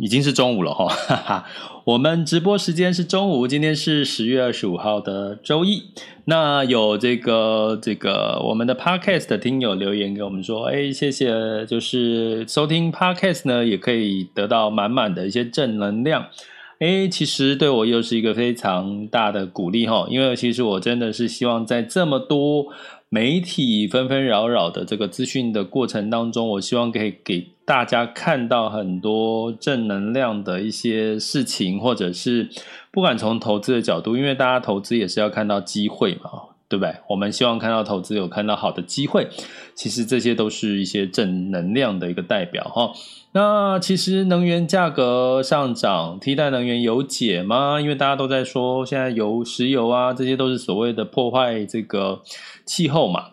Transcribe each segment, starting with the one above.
已经是中午了哈，哈哈，我们直播时间是中午，今天是十月二十五号的周一。那有这个这个我们的 Podcast 的听友留言给我们说，哎，谢谢，就是收听 Podcast 呢，也可以得到满满的一些正能量。哎，其实对我又是一个非常大的鼓励哈，因为其实我真的是希望在这么多媒体纷纷扰扰的这个资讯的过程当中，我希望可以给大家看到很多正能量的一些事情，或者是不管从投资的角度，因为大家投资也是要看到机会嘛。对不对？我们希望看到投资有看到好的机会，其实这些都是一些正能量的一个代表哈。那其实能源价格上涨，替代能源有解吗？因为大家都在说现在油、石油啊，这些都是所谓的破坏这个气候嘛。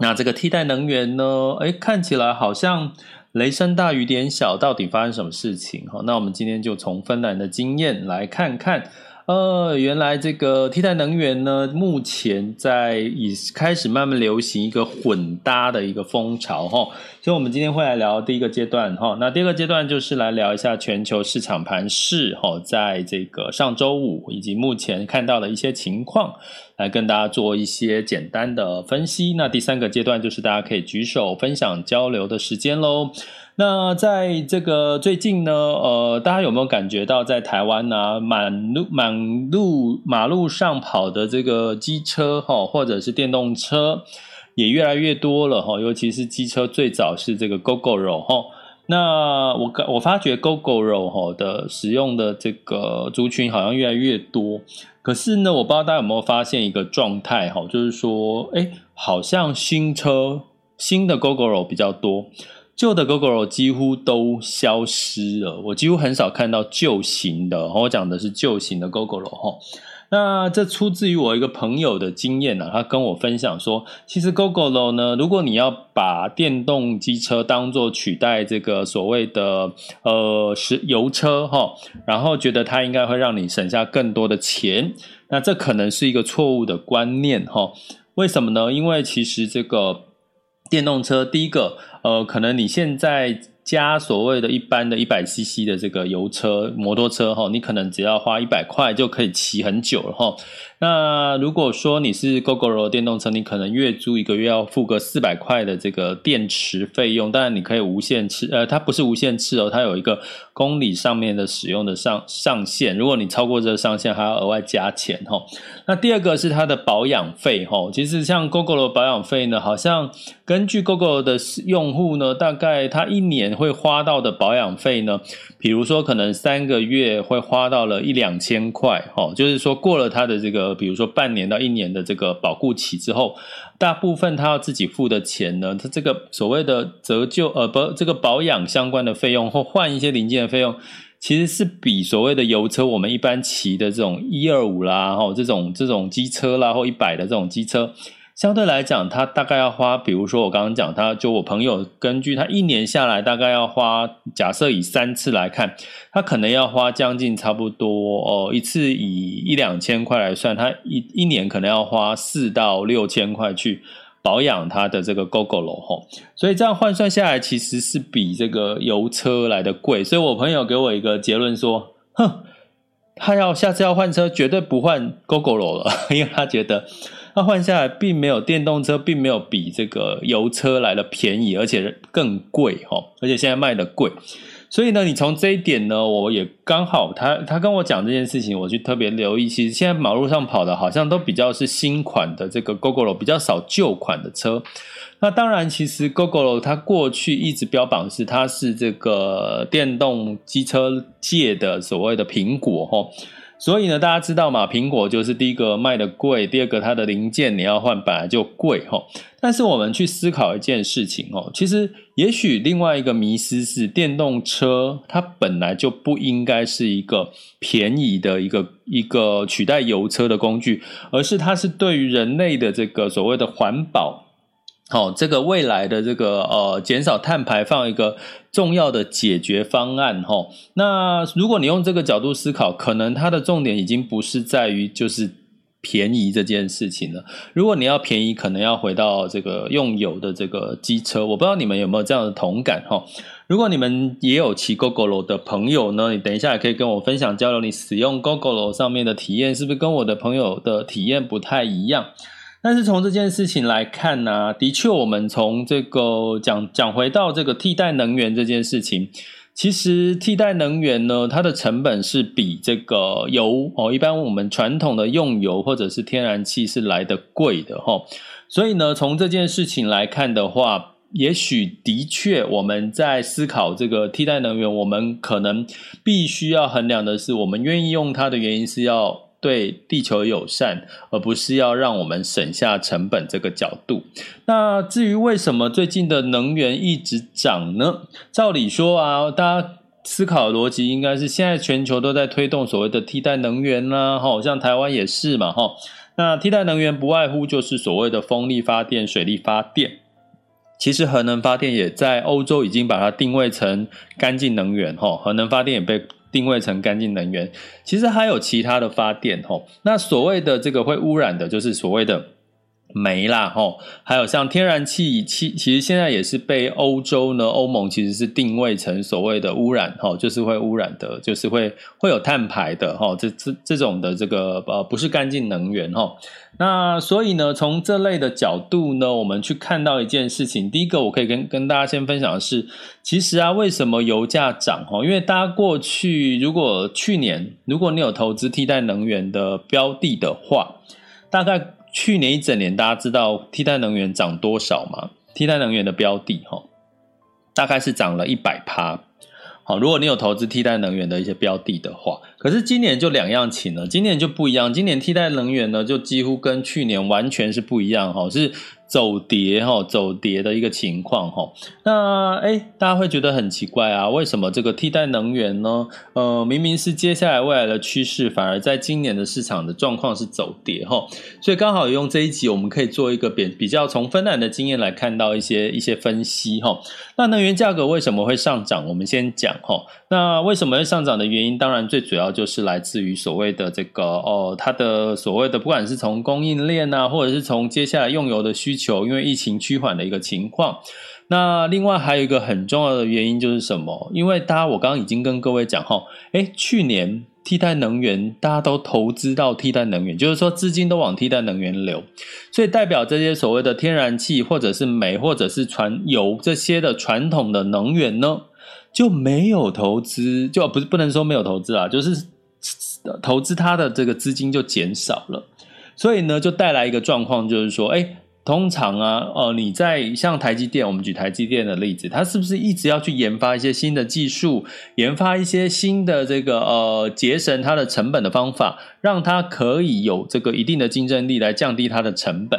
那这个替代能源呢？哎，看起来好像雷声大雨点小，到底发生什么事情？哈，那我们今天就从芬兰的经验来看看。呃，原来这个替代能源呢，目前在已开始慢慢流行一个混搭的一个风潮哈，所以我们今天会来聊第一个阶段哈，那第二个阶段就是来聊一下全球市场盘势哈，在这个上周五以及目前看到的一些情况，来跟大家做一些简单的分析。那第三个阶段就是大家可以举手分享交流的时间喽。那在这个最近呢，呃，大家有没有感觉到在台湾呢，满路满路马路上跑的这个机车哈，或者是电动车也越来越多了哈，尤其是机车最早是这个 Gogoro 哈。那我我发觉 Gogoro 哈的使用的这个族群好像越来越多，可是呢，我不知道大家有没有发现一个状态哈，就是说，哎，好像新车新的 Gogoro 比较多。旧的 Gogoro 几乎都消失了，我几乎很少看到旧型的。我讲的是旧型的 Gogoro 哈。那这出自于我一个朋友的经验呢，他跟我分享说，其实 Gogoro 呢，如果你要把电动机车当做取代这个所谓的呃石油车哈，然后觉得它应该会让你省下更多的钱，那这可能是一个错误的观念哈。为什么呢？因为其实这个电动车第一个。呃，可能你现在加所谓的一般的一百 CC 的这个油车、摩托车哈，你可能只要花一百块就可以骑很久了哈。那如果说你是 Gogoro 电动车，你可能月租一个月要付个四百块的这个电池费用，当然你可以无限次，呃，它不是无限次哦，它有一个公里上面的使用的上上限，如果你超过这个上限，还要额外加钱哈。那第二个是它的保养费哈，其实像 Google 的保养费呢，好像根据 Google 的用户呢，大概他一年会花到的保养费呢，比如说可能三个月会花到了一两千块哈，就是说过了他的这个。比如说半年到一年的这个保固期之后，大部分他要自己付的钱呢，他这个所谓的折旧呃不，这个保养相关的费用或换一些零件的费用，其实是比所谓的油车我们一般骑的这种一二五啦，哈这种这种机车啦或一百的这种机车。相对来讲，他大概要花，比如说我刚刚讲，他就我朋友根据他一年下来大概要花，假设以三次来看，他可能要花将近差不多哦，一次以一两千块来算，他一一年可能要花四到六千块去保养他的这个 Gogoro 吼，所以这样换算下来，其实是比这个油车来的贵。所以我朋友给我一个结论说，哼，他要下次要换车，绝对不换 Gogoro 了，因为他觉得。那换下来，并没有电动车，并没有比这个油车来的便宜，而且更贵哈，而且现在卖的贵，所以呢，你从这一点呢，我也刚好他他跟我讲这件事情，我去特别留意。其实现在马路上跑的好像都比较是新款的这个 Gogoro，比较少旧款的车。那当然，其实 Gogoro 它过去一直标榜是它是这个电动机车界的所谓的苹果哦。所以呢，大家知道嘛，苹果就是第一个卖的贵，第二个它的零件你要换本来就贵齁。但是我们去思考一件事情哦，其实也许另外一个迷思是，电动车它本来就不应该是一个便宜的一个一个取代油车的工具，而是它是对于人类的这个所谓的环保。好，这个未来的这个呃减少碳排放一个重要的解决方案哈。那如果你用这个角度思考，可能它的重点已经不是在于就是便宜这件事情了。如果你要便宜，可能要回到这个用油的这个机车。我不知道你们有没有这样的同感哈。如果你们也有骑 Gogoro 的朋友呢，你等一下也可以跟我分享交流，你使用 Gogoro 上面的体验是不是跟我的朋友的体验不太一样？但是从这件事情来看呢、的确，我们从这个讲讲回到这个替代能源这件事情，其实替代能源呢，它的成本是比这个油哦，一般我们传统的用油或者是天然气是来的贵的哈。所以呢，从这件事情来看的话，也许的确我们在思考这个替代能源，我们可能必须要衡量的是，我们愿意用它的原因是要。对地球友善，而不是要让我们省下成本这个角度。那至于为什么最近的能源一直涨呢？照理说啊，大家思考的逻辑应该是现在全球都在推动所谓的替代能源啦，哈，像台湾也是嘛，哈。那替代能源不外乎就是所谓的风力发电、水力发电。其实核能发电也在欧洲已经把它定位成干净能源，哈，核能发电也被。定位成干净能源，其实还有其他的发电哦。那所谓的这个会污染的，就是所谓的煤啦吼。还有像天然气，其其实现在也是被欧洲呢，欧盟其实是定位成所谓的污染吼，就是会污染的，就是会会有碳排的吼。这这这种的这个呃，不是干净能源吼。那所以呢，从这类的角度呢，我们去看到一件事情。第一个，我可以跟跟大家先分享的是，其实啊，为什么油价涨？哈，因为大家过去如果去年如果你有投资替代能源的标的的话，大概去年一整年，大家知道替代能源涨多少吗？替代能源的标的哈，大概是涨了一百趴。好，如果你有投资替代能源的一些标的的话，可是今年就两样情了，今年就不一样，今年替代能源呢，就几乎跟去年完全是不一样哈，是。走跌哈，走跌的一个情况哈。那诶，大家会觉得很奇怪啊，为什么这个替代能源呢？呃，明明是接下来未来的趋势，反而在今年的市场的状况是走跌哈。所以刚好用这一集，我们可以做一个比比较，从芬兰的经验来看到一些一些分析哈。那能源价格为什么会上涨？我们先讲哈。那为什么会上涨的原因，当然最主要就是来自于所谓的这个哦，它的所谓的不管是从供应链啊，或者是从接下来用油的需求，因为疫情趋缓的一个情况。那另外还有一个很重要的原因就是什么？因为大家我刚刚已经跟各位讲哈，诶，去年替代能源大家都投资到替代能源，就是说资金都往替代能源流，所以代表这些所谓的天然气或者是煤或者是传油这些的传统的能源呢，就没有投资，就不是不能说没有投资啊，就是投资它的这个资金就减少了，所以呢，就带来一个状况，就是说，哎，通常啊，呃，你在像台积电，我们举台积电的例子，它是不是一直要去研发一些新的技术，研发一些新的这个呃节省它的成本的方法，让它可以有这个一定的竞争力来降低它的成本？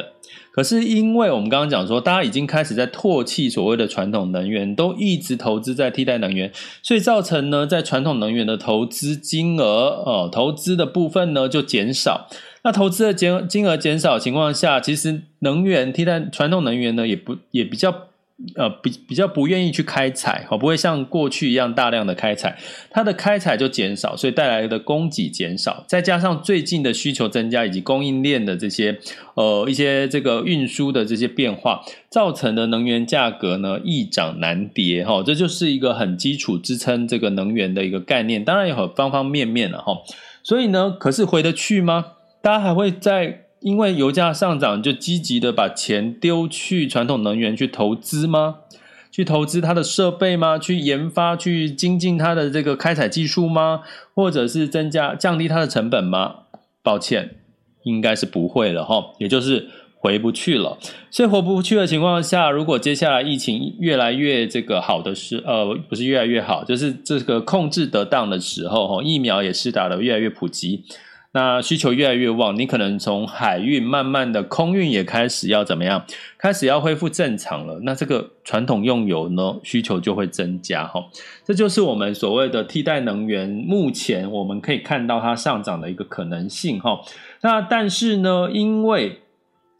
可是，因为我们刚刚讲说，大家已经开始在唾弃所谓的传统能源，都一直投资在替代能源，所以造成呢，在传统能源的投资金额，呃，投资的部分呢就减少。那投资的减金额减少情况下，其实能源替代传统能源呢，也不也比较。呃，比比较不愿意去开采，好，不会像过去一样大量的开采，它的开采就减少，所以带来的供给减少，再加上最近的需求增加以及供应链的这些呃一些这个运输的这些变化，造成的能源价格呢易涨难跌，哈，这就是一个很基础支撑这个能源的一个概念，当然有方方面面了哈，所以呢，可是回得去吗？大家还会在？因为油价上涨，就积极的把钱丢去传统能源去投资吗？去投资它的设备吗？去研发、去精进它的这个开采技术吗？或者是增加、降低它的成本吗？抱歉，应该是不会了哈，也就是回不去了。所以回不去的情况下，如果接下来疫情越来越这个好的时，呃，不是越来越好，就是这个控制得当的时候，哈，疫苗也是打得越来越普及。那需求越来越旺，你可能从海运慢慢的空运也开始要怎么样？开始要恢复正常了。那这个传统用油呢，需求就会增加哈。这就是我们所谓的替代能源，目前我们可以看到它上涨的一个可能性哈。那但是呢，因为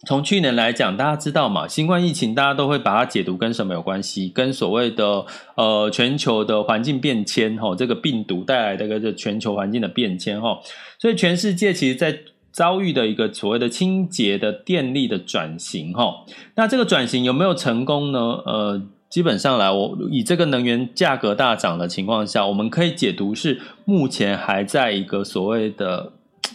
从去年来讲，大家知道嘛，新冠疫情大家都会把它解读跟什么有关系？跟所谓的呃全球的环境变迁哈，这个病毒带来的一个全球环境的变迁哈，所以全世界其实在遭遇的一个所谓的清洁的电力的转型哈。那这个转型有没有成功呢？呃，基本上来，我以这个能源价格大涨的情况下，我们可以解读是目前还在一个所谓的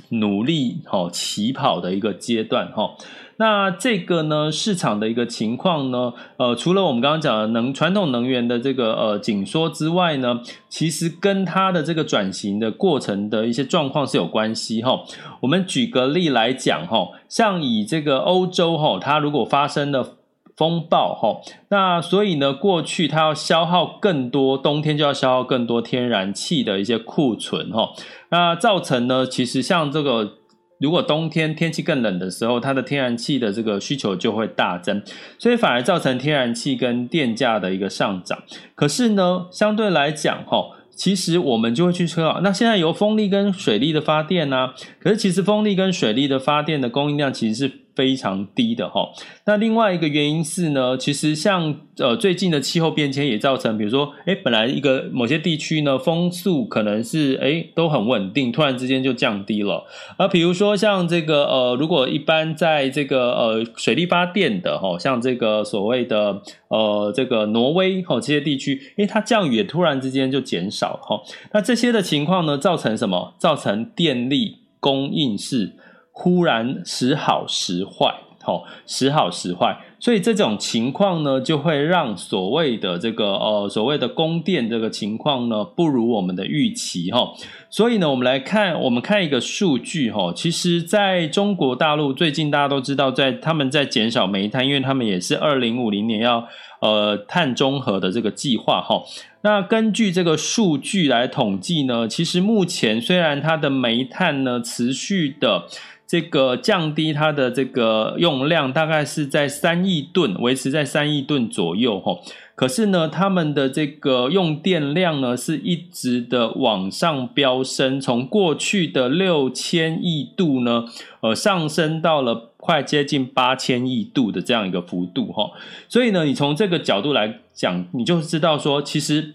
努力哈起跑的一个阶段哈。那这个呢，市场的一个情况呢，呃，除了我们刚刚讲的能传统能源的这个呃紧缩之外呢，其实跟它的这个转型的过程的一些状况是有关系哈。我们举个例来讲哈，像以这个欧洲哈，它如果发生了风暴哈，那所以呢，过去它要消耗更多，冬天就要消耗更多天然气的一些库存哈，那造成呢，其实像这个。如果冬天天气更冷的时候，它的天然气的这个需求就会大增，所以反而造成天然气跟电价的一个上涨。可是呢，相对来讲，哈，其实我们就会去说，那现在由风力跟水力的发电呢？可是其实风力跟水力的发电的供应量其实是。非常低的哈，那另外一个原因是呢，其实像呃最近的气候变迁也造成，比如说哎，本来一个某些地区呢风速可能是哎都很稳定，突然之间就降低了。而比如说像这个呃，如果一般在这个呃水力发电的哈，像这个所谓的呃这个挪威哈这些地区，哎它降雨也突然之间就减少哈，那这些的情况呢，造成什么？造成电力供应是。忽然时好时坏，吼，时好时坏，所以这种情况呢，就会让所谓的这个呃，所谓的供电这个情况呢，不如我们的预期，哈。所以呢，我们来看，我们看一个数据，哈，其实在中国大陆最近大家都知道，在他们在减少煤炭，因为他们也是二零五零年要呃碳中和的这个计划，哈。那根据这个数据来统计呢，其实目前虽然它的煤炭呢持续的。这个降低它的这个用量，大概是在三亿吨，维持在三亿吨左右吼。可是呢，他们的这个用电量呢，是一直的往上飙升，从过去的六千亿度呢，呃，上升到了快接近八千亿度的这样一个幅度哈。所以呢，你从这个角度来讲，你就知道说，其实。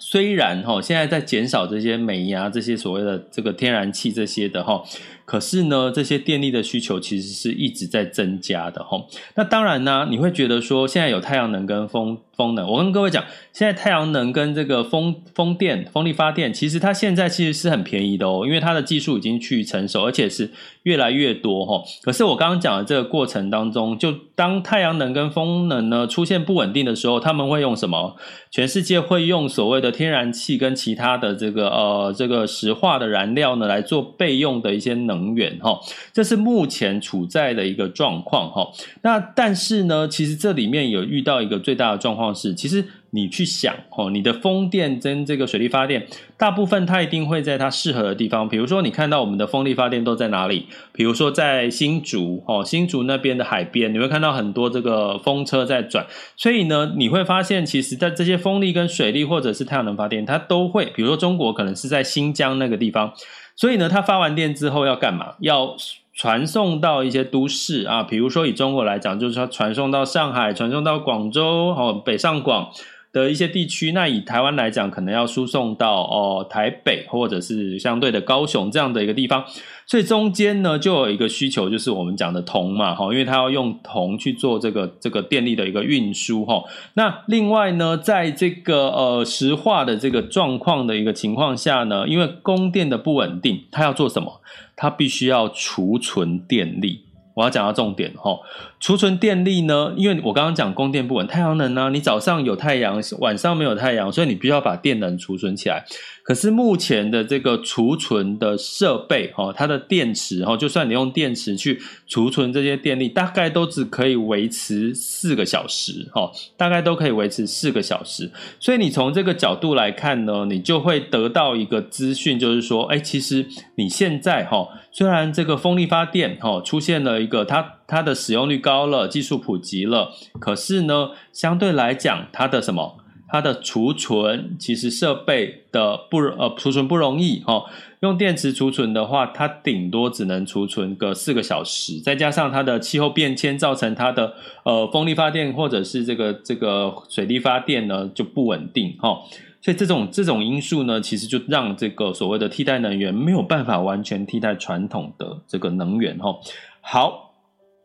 虽然哈，现在在减少这些煤啊，这些所谓的这个天然气这些的哈，可是呢，这些电力的需求其实是一直在增加的哈。那当然呢，你会觉得说，现在有太阳能跟风风能，我跟各位讲，现在太阳能跟这个风风电、风力发电，其实它现在其实是很便宜的哦，因为它的技术已经去成熟，而且是越来越多哈。可是我刚刚讲的这个过程当中，就当太阳能跟风能呢出现不稳定的时候，他们会用什么？全世界会用所谓的天然气跟其他的这个呃这个石化的燃料呢来做备用的一些能源哈。这是目前处在的一个状况哈。那但是呢，其实这里面有遇到一个最大的状况。是，其实你去想哦，你的风电跟这个水力发电，大部分它一定会在它适合的地方。比如说，你看到我们的风力发电都在哪里？比如说在新竹哦，新竹那边的海边，你会看到很多这个风车在转。所以呢，你会发现，其实在这些风力跟水力或者是太阳能发电，它都会，比如说中国可能是在新疆那个地方，所以呢，它发完电之后要干嘛？要传送到一些都市啊，比如说以中国来讲，就是说传送到上海、传送到广州、哦北上广的一些地区。那以台湾来讲，可能要输送到哦台北或者是相对的高雄这样的一个地方。所以中间呢，就有一个需求，就是我们讲的铜嘛，哈，因为它要用铜去做这个这个电力的一个运输，哈。那另外呢，在这个呃石化的这个状况的一个情况下呢，因为供电的不稳定，它要做什么？它必须要储存电力，我要讲到重点哈。储存电力呢？因为我刚刚讲供电不稳，太阳能呢，你早上有太阳，晚上没有太阳，所以你必须要把电能储存起来。可是目前的这个储存的设备，哈，它的电池，哈，就算你用电池去储存这些电力，大概都只可以维持四个小时，哈，大概都可以维持四个小时。所以你从这个角度来看呢，你就会得到一个资讯，就是说，哎，其实你现在，哈，虽然这个风力发电，哈，出现了一个它它的使用率高了，技术普及了，可是呢，相对来讲，它的什么？它的储存其实设备的不呃储存不容易哦，用电池储存的话，它顶多只能储存个四个小时，再加上它的气候变迁造成它的呃风力发电或者是这个这个水力发电呢就不稳定哈，所以这种这种因素呢，其实就让这个所谓的替代能源没有办法完全替代传统的这个能源哈。好。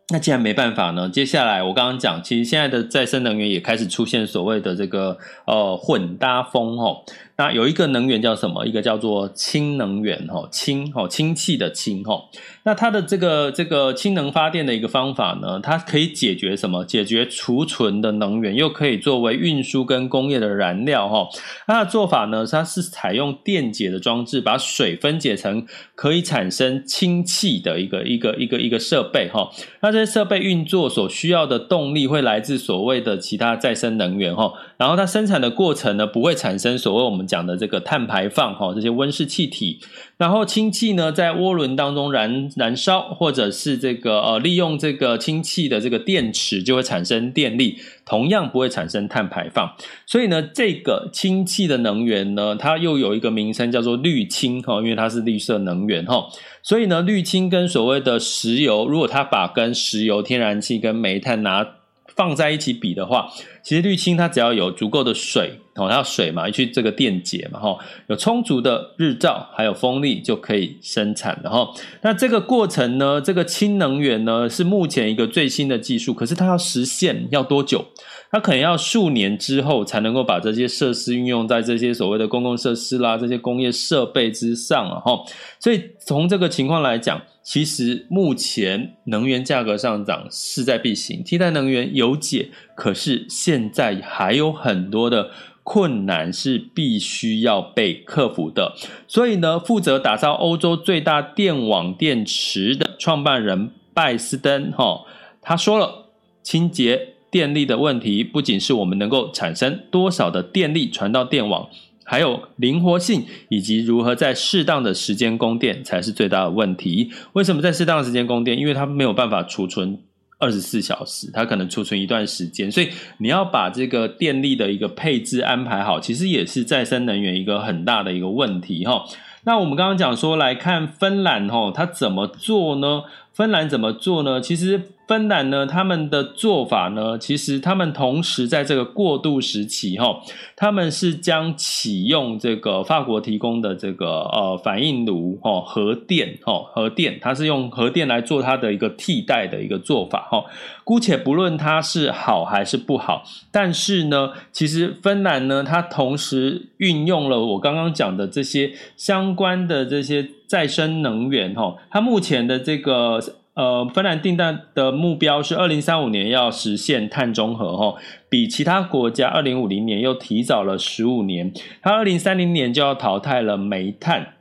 那既然没办法呢，接下来我刚刚讲，其实现在的再生能源也开始出现所谓的这个呃混搭风哦。那有一个能源叫什么？一个叫做氢能源哈，氢哈，氢气的氢哈。那它的这个这个氢能发电的一个方法呢，它可以解决什么？解决储存的能源，又可以作为运输跟工业的燃料哈。它的做法呢，它是采用电解的装置，把水分解成可以产生氢气的一个一个一个一个设备哈。那这些设备运作所需要的动力会来自所谓的其他再生能源哈。然后它生产的过程呢，不会产生所谓我们。讲的这个碳排放哈，这些温室气体，然后氢气呢，在涡轮当中燃燃烧，或者是这个呃利用这个氢气的这个电池，就会产生电力，同样不会产生碳排放。所以呢，这个氢气的能源呢，它又有一个名称叫做绿氢哈，因为它是绿色能源哈。所以呢，绿氢跟所谓的石油，如果它把跟石油、天然气跟煤炭拿放在一起比的话，其实绿氢它只要有足够的水。哦，它要水嘛，去这个电解嘛，哈，有充足的日照，还有风力就可以生产了哈。那这个过程呢，这个氢能源呢，是目前一个最新的技术，可是它要实现要多久？它可能要数年之后才能够把这些设施运用在这些所谓的公共设施啦，这些工业设备之上啊哈。所以从这个情况来讲，其实目前能源价格上涨势在必行，替代能源有解，可是现在还有很多的。困难是必须要被克服的，所以呢，负责打造欧洲最大电网电池的创办人拜斯登，哈，他说了，清洁电力的问题不仅是我们能够产生多少的电力传到电网，还有灵活性以及如何在适当的时间供电才是最大的问题。为什么在适当的时间供电？因为它没有办法储存。二十四小时，它可能储存一段时间，所以你要把这个电力的一个配置安排好，其实也是再生能源一个很大的一个问题哈。那我们刚刚讲说来看芬兰哈，它怎么做呢？芬兰怎么做呢？其实。芬兰呢，他们的做法呢，其实他们同时在这个过渡时期，哈，他们是将启用这个法国提供的这个呃反应炉，哈，核电，哈，核电，它是用核电来做它的一个替代的一个做法，哈。姑且不论它是好还是不好，但是呢，其实芬兰呢，它同时运用了我刚刚讲的这些相关的这些再生能源，哈，它目前的这个。呃，芬兰订单的目标是二零三五年要实现碳中和，哈，比其他国家二零五零年又提早了十五年。它二零三零年就要淘汰了煤炭，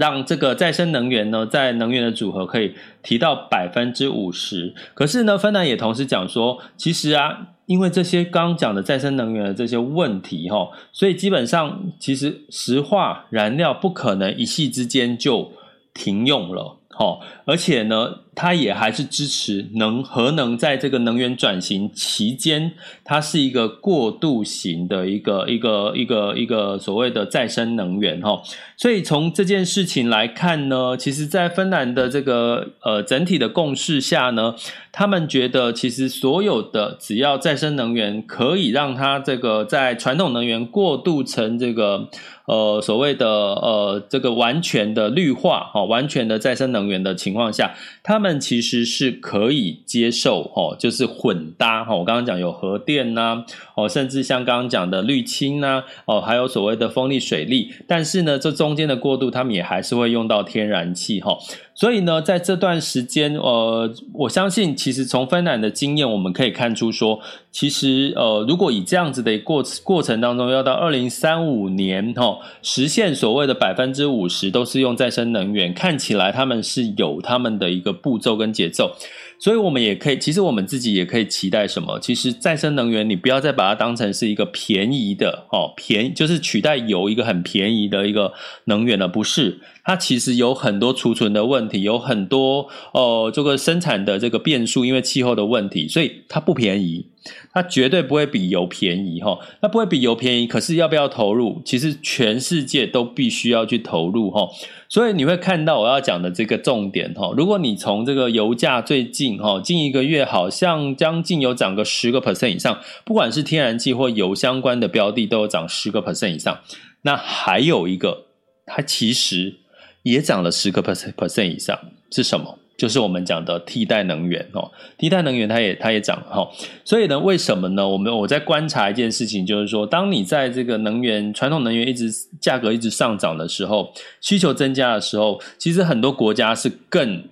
让这个再生能源呢，在能源的组合可以提到百分之五十。可是呢，芬兰也同时讲说，其实啊，因为这些刚讲的再生能源的这些问题，哈，所以基本上其实石化燃料不可能一夕之间就停用了。哦，而且呢，它也还是支持能核能在这个能源转型期间，它是一个过渡型的一个一个一个一个所谓的再生能源哈。所以从这件事情来看呢，其实，在芬兰的这个呃整体的共识下呢，他们觉得其实所有的只要再生能源可以让它这个在传统能源过渡成这个。呃，所谓的呃，这个完全的绿化哈，完全的再生能源的情况下，他们但其实是可以接受哦，就是混搭哈。我刚刚讲有核电呐，哦，甚至像刚刚讲的绿氢呐，哦，还有所谓的风力、水力，但是呢，这中间的过渡，他们也还是会用到天然气哈。所以呢，在这段时间，呃，我相信其实从芬兰的经验，我们可以看出说，其实呃，如果以这样子的过过程当中，要到二零三五年哈、哦，实现所谓的百分之五十都是用再生能源，看起来他们是有他们的一个步骤跟节奏。所以，我们也可以，其实我们自己也可以期待什么？其实再生能源，你不要再把它当成是一个便宜的哦，便宜就是取代油一个很便宜的一个能源了，不是？它其实有很多储存的问题，有很多哦，这个生产的这个变数，因为气候的问题，所以它不便宜。它绝对不会比油便宜哈，它不会比油便宜。可是要不要投入？其实全世界都必须要去投入哈。所以你会看到我要讲的这个重点哈。如果你从这个油价最近哈，近一个月好像将近有涨个十个 percent 以上，不管是天然气或油相关的标的都有涨十个 percent 以上。那还有一个，它其实也涨了十个 percent percent 以上，是什么？就是我们讲的替代能源哦，替代能源它也它也涨哈，所以呢，为什么呢？我们我在观察一件事情，就是说，当你在这个能源传统能源一直价格一直上涨的时候，需求增加的时候，其实很多国家是更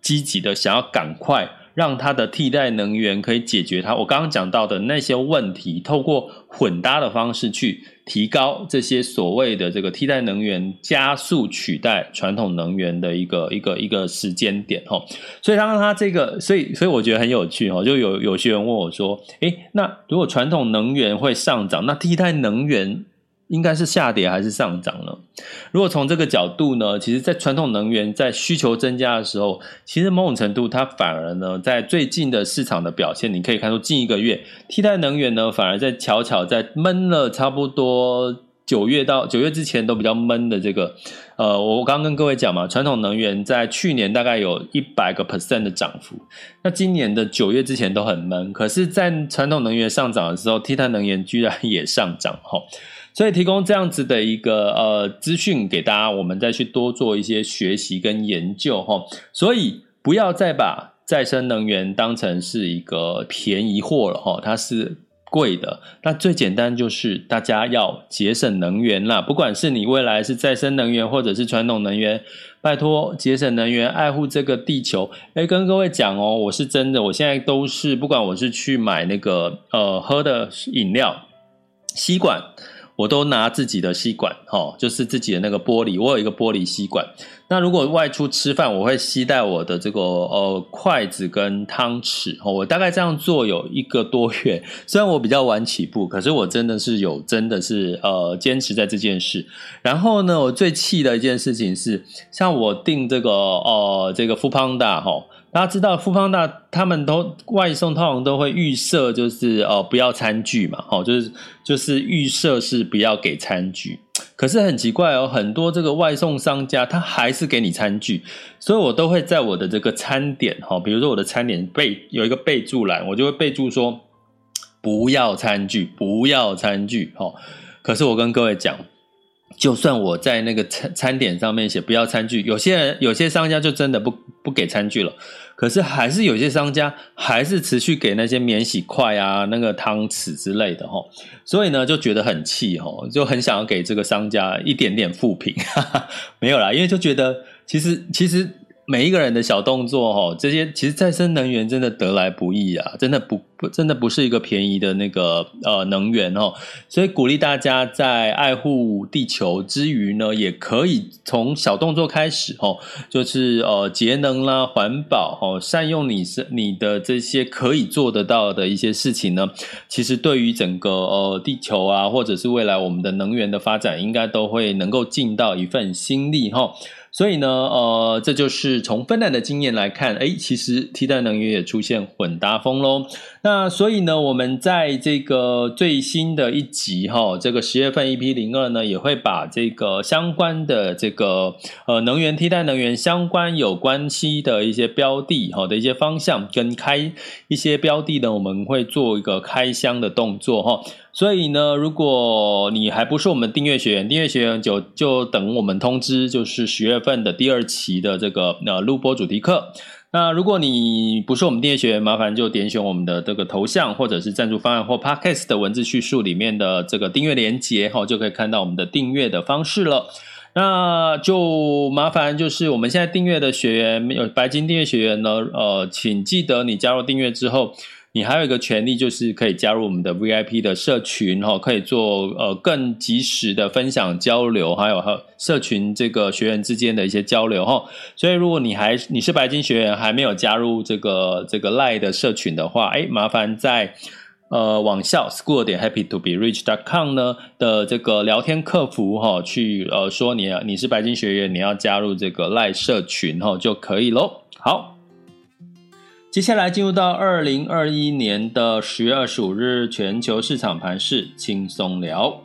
积极的，想要赶快。让它的替代能源可以解决它，我刚刚讲到的那些问题，透过混搭的方式去提高这些所谓的这个替代能源，加速取代传统能源的一个一个一个时间点哈。所以刚刚他这个，所以所以我觉得很有趣哈，就有有些人问我说，诶，那如果传统能源会上涨，那替代能源？应该是下跌还是上涨呢？如果从这个角度呢，其实，在传统能源在需求增加的时候，其实某种程度它反而呢，在最近的市场的表现，你可以看出近一个月替代能源呢，反而在悄悄在闷了差不多九月到九月之前都比较闷的这个，呃，我刚刚跟各位讲嘛，传统能源在去年大概有一百个 percent 的涨幅，那今年的九月之前都很闷，可是，在传统能源上涨的时候，替代能源居然也上涨哈。所以提供这样子的一个呃资讯给大家，我们再去多做一些学习跟研究哈。所以不要再把再生能源当成是一个便宜货了哈，它是贵的。那最简单就是大家要节省能源啦，不管是你未来是再生能源或者是传统能源，拜托节省能源，爱护这个地球。诶，跟各位讲哦，我是真的，我现在都是不管我是去买那个呃喝的饮料吸管。我都拿自己的吸管，哈，就是自己的那个玻璃。我有一个玻璃吸管。那如果外出吃饭，我会携带我的这个呃筷子跟汤匙。我大概这样做有一个多月。虽然我比较晚起步，可是我真的是有真的是呃坚持在这件事。然后呢，我最气的一件事情是，像我订这个呃这个 Foodpanda 哈。大家知道富邦大他们都外送通常都会预设就是哦不要餐具嘛，哦就是就是预设是不要给餐具，可是很奇怪哦，很多这个外送商家他还是给你餐具，所以我都会在我的这个餐点哈，比如说我的餐点备有一个备注栏，我就会备注说不要餐具，不要餐具，哈，可是我跟各位讲。就算我在那个餐餐点上面写不要餐具，有些人有些商家就真的不不给餐具了。可是还是有些商家还是持续给那些免洗筷啊、那个汤匙之类的齁，所以呢就觉得很气齁，就很想要给这个商家一点点负评，哈哈，没有啦，因为就觉得其实其实。每一个人的小动作，哈，这些其实再生能源真的得来不易啊，真的不不，真的不是一个便宜的那个呃能源哦，所以鼓励大家在爱护地球之余呢，也可以从小动作开始哦，就是呃节能啦、环保哦，善用你是你的这些可以做得到的一些事情呢，其实对于整个呃地球啊，或者是未来我们的能源的发展，应该都会能够尽到一份心力哈。所以呢，呃，这就是从芬兰的经验来看，诶，其实替代能源也出现混搭风喽。那所以呢，我们在这个最新的一集哈，这个十月份 EP 零二呢，也会把这个相关的这个呃能源替代能源相关有关系的一些标的哈的一些方向跟开一些标的呢，我们会做一个开箱的动作哈。所以呢，如果你还不是我们订阅学员，订阅学员就就等我们通知，就是十月份的第二期的这个呃录播主题课。那如果你不是我们订阅学员，麻烦就点选我们的这个头像，或者是赞助方案或 Podcast 的文字叙述里面的这个订阅连接，哈，就可以看到我们的订阅的方式了。那就麻烦就是我们现在订阅的学员，没有白金订阅学员呢，呃，请记得你加入订阅之后。你还有一个权利，就是可以加入我们的 VIP 的社群哈，可以做呃更及时的分享交流，还有和社群这个学员之间的一些交流哈。所以如果你还你是白金学员，还没有加入这个这个 Line 的社群的话，哎，麻烦在呃网校 school 点 happy to be rich dot com 呢的这个聊天客服哈，去呃说你你是白金学员，你要加入这个赖社群哈就可以喽。好。接下来进入到二零二一年的十月二十五日全球市场盘势轻松聊。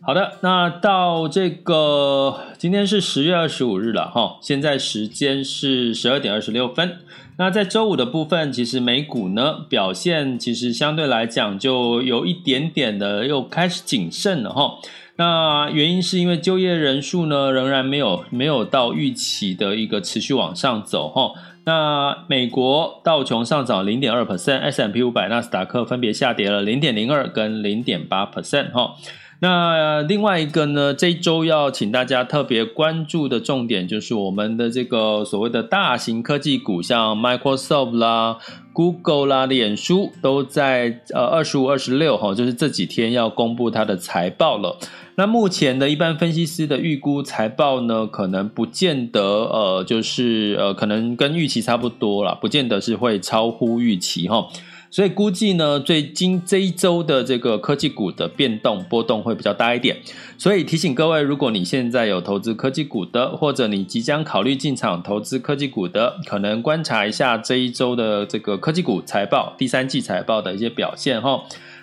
好的，那到这个今天是十月二十五日了哈，现在时间是十二点二十六分。那在周五的部分，其实美股呢表现其实相对来讲就有一点点的又开始谨慎了哈。那原因是因为就业人数呢，仍然没有没有到预期的一个持续往上走哈。那美国道琼上涨零点二 percent，S&P 五百、纳斯达克分别下跌了零点零二跟零点八 percent 哈。那另外一个呢，这周要请大家特别关注的重点就是我们的这个所谓的大型科技股，像 Microsoft 啦、Google 啦、脸书都在呃二十五、二十六哈，就是这几天要公布它的财报了。那目前的一般分析师的预估财报呢，可能不见得呃，就是呃，可能跟预期差不多啦，不见得是会超乎预期哈。所以估计呢，最近这一周的这个科技股的变动波动会比较大一点。所以提醒各位，如果你现在有投资科技股的，或者你即将考虑进场投资科技股的，可能观察一下这一周的这个科技股财报，第三季财报的一些表现哈。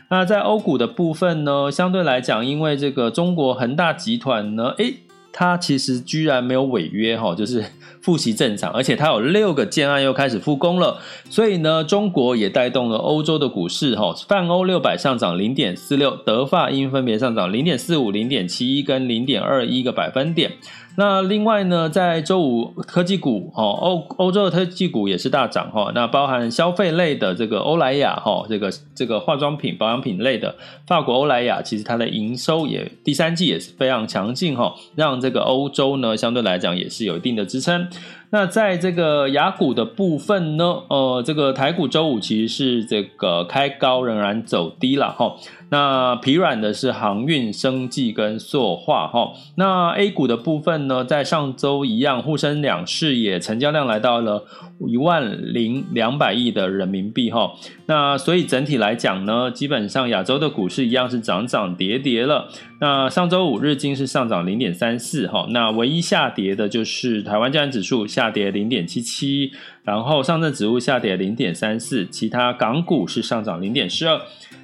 那在欧股的部分呢，相对来讲，因为这个中国恒大集团呢，诶，它其实居然没有违约哈，就是复习正常，而且它有六个建案又开始复工了，所以呢，中国也带动了欧洲的股市哈，泛欧六百上涨零点四六，德法英分别上涨零点四五、零点七一跟零点二一个百分点。那另外呢，在周五科技股哦，欧欧洲的科技股也是大涨哈。那包含消费类的这个欧莱雅哈，这个这个化妆品保养品类的法国欧莱雅，其实它的营收也第三季也是非常强劲哈，让这个欧洲呢相对来讲也是有一定的支撑。那在这个雅股的部分呢，呃，这个台股周五其实是这个开高仍然走低了哈。那疲软的是航运、生技跟塑化哈。那 A 股的部分呢，在上周一样，沪深两市也成交量来到了一万零两百亿的人民币哈。那所以整体来讲呢，基本上亚洲的股市一样是涨涨跌跌了。那上周五日经是上涨零点三四哈，那唯一下跌的就是台湾加权指数下跌零点七七，然后上证指数下跌零点三四，其他港股是上涨零点四二。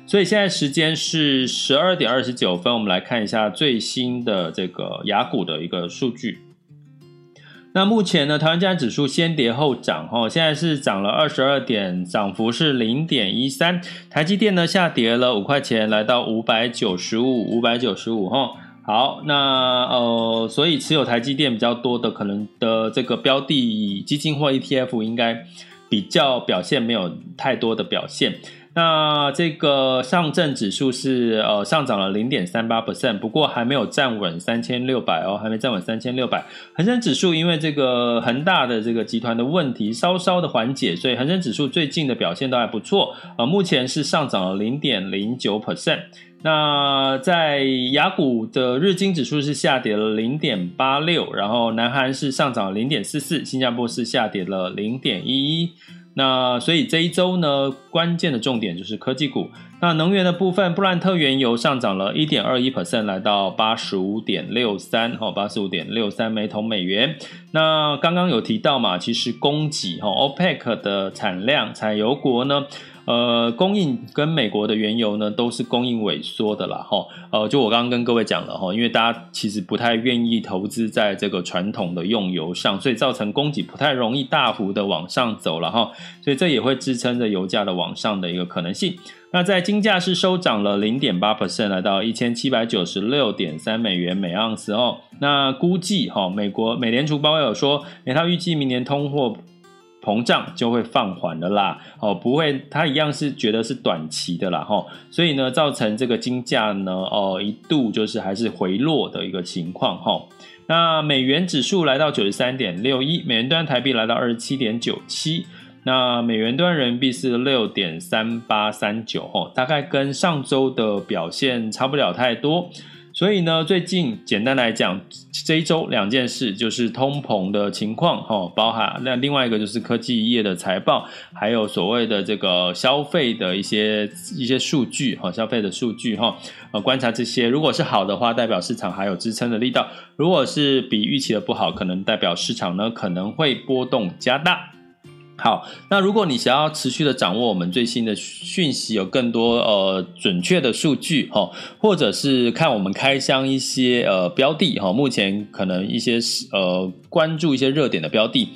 所以现在时间是十二点二十九分，我们来看一下最新的这个雅股的一个数据。那目前呢，台湾加指数先跌后涨，哈，现在是涨了二十二点，涨幅是零点一三。台积电呢下跌了五块钱，来到五百九十五，五百九十五，哈。好，那呃，所以持有台积电比较多的，可能的这个标的基金或 ETF 应该比较表现没有太多的表现。那这个上证指数是呃上涨了零点三八 percent，不过还没有站稳三千六百哦，还没站稳三千六百。恒生指数因为这个恒大的这个集团的问题稍稍的缓解，所以恒生指数最近的表现都还不错，呃，目前是上涨了零点零九 percent。那在雅股的日经指数是下跌了零点八六，然后南韩是上涨零点四四，新加坡是下跌了零点一一。那所以这一周呢，关键的重点就是科技股。那能源的部分，布兰特原油上涨了一点二一 percent，来到八十五点六三，哈，八十五点六三每桶美元。那刚刚有提到嘛，其实供给哈，OPEC 的产量，产油国呢。呃，供应跟美国的原油呢，都是供应萎缩的啦，哈。呃，就我刚刚跟各位讲了哈，因为大家其实不太愿意投资在这个传统的用油上，所以造成供给不太容易大幅的往上走了哈。所以这也会支撑着油价的往上的一个可能性。那在金价是收涨了零点八 percent，来到一千七百九十六点三美元每盎司哦。那估计哈，美国美联储鲍威尔说，诶，他预计明年通货。膨胀就会放缓了啦，哦，不会，它一样是觉得是短期的啦，吼，所以呢，造成这个金价呢，哦，一度就是还是回落的一个情况，吼。那美元指数来到九十三点六一，美元兑台币来到二十七点九七，那美元兑人民币是六点三八三九，哦，大概跟上周的表现差不了太多。所以呢，最近简单来讲，这一周两件事就是通膨的情况，哈，包含那另外一个就是科技业的财报，还有所谓的这个消费的一些一些数据，哈，消费的数据，哈，呃，观察这些，如果是好的话，代表市场还有支撑的力道；如果是比预期的不好，可能代表市场呢可能会波动加大。好，那如果你想要持续的掌握我们最新的讯息，有更多呃准确的数据哈，或者是看我们开箱一些呃标的哈，目前可能一些呃关注一些热点的标的。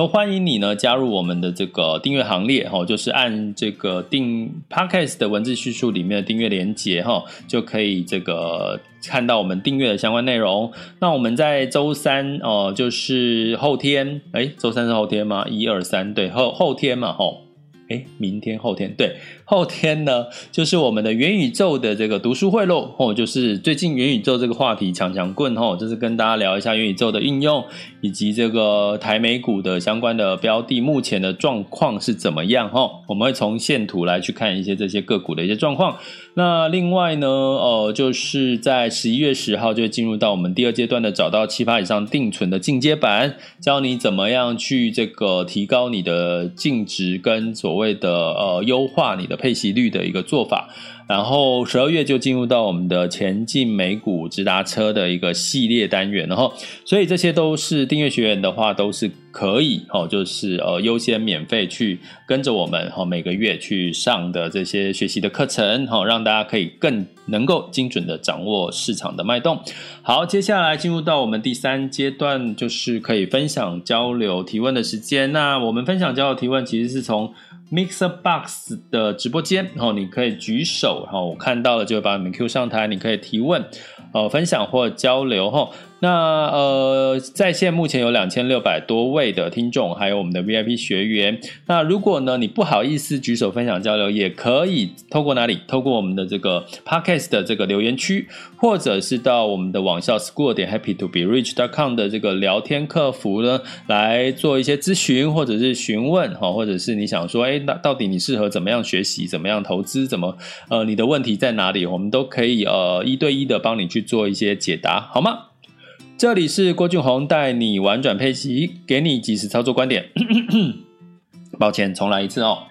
都欢迎你呢加入我们的这个订阅行列哈，就是按这个订 Podcast 的文字叙述里面的订阅连接哈，就可以这个看到我们订阅的相关内容。那我们在周三哦，就是后天，诶，周三是后天吗？一二三，对，后后天嘛，吼。哎，明天后天对，后天呢，就是我们的元宇宙的这个读书会喽。哦，就是最近元宇宙这个话题强强棍哦，就是跟大家聊一下元宇宙的应用，以及这个台美股的相关的标的目前的状况是怎么样哈。我们会从线图来去看一些这些个股的一些状况。那另外呢，呃，就是在十一月十号就会进入到我们第二阶段的找到七八以上定存的进阶版，教你怎么样去这个提高你的净值跟所谓的呃优化你的配息率的一个做法。然后十二月就进入到我们的前进美股直达车的一个系列单元，然后所以这些都是订阅学员的话都是可以哦，就是呃优先免费去跟着我们哈，每个月去上的这些学习的课程哈，让大家可以更能够精准的掌握市场的脉动。好，接下来进入到我们第三阶段，就是可以分享交流提问的时间。那我们分享交流提问其实是从 MixerBox 的直播间，然后你可以举手，然后我看到了就会把你们 Q 上台，你可以提问、呃、分享或交流哈。那呃，在线目前有两千六百多位的听众，还有我们的 VIP 学员。那如果呢，你不好意思举手分享交流，也可以透过哪里？透过我们的这个 Podcast 的这个留言区，或者是到我们的网校 School 点 Happy to be Rich dot com 的这个聊天客服呢，来做一些咨询或者是询问哈，或者是你想说，哎，那到底你适合怎么样学习，怎么样投资，怎么呃，你的问题在哪里？我们都可以呃一对一的帮你去做一些解答，好吗？这里是郭俊宏带你玩转配息，给你及时操作观点。抱歉，重来一次哦。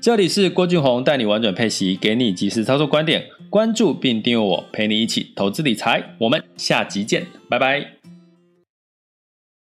这里是郭俊宏带你玩转配息，给你及时操作观点。关注并订阅我，陪你一起投资理财。我们下集见，拜拜。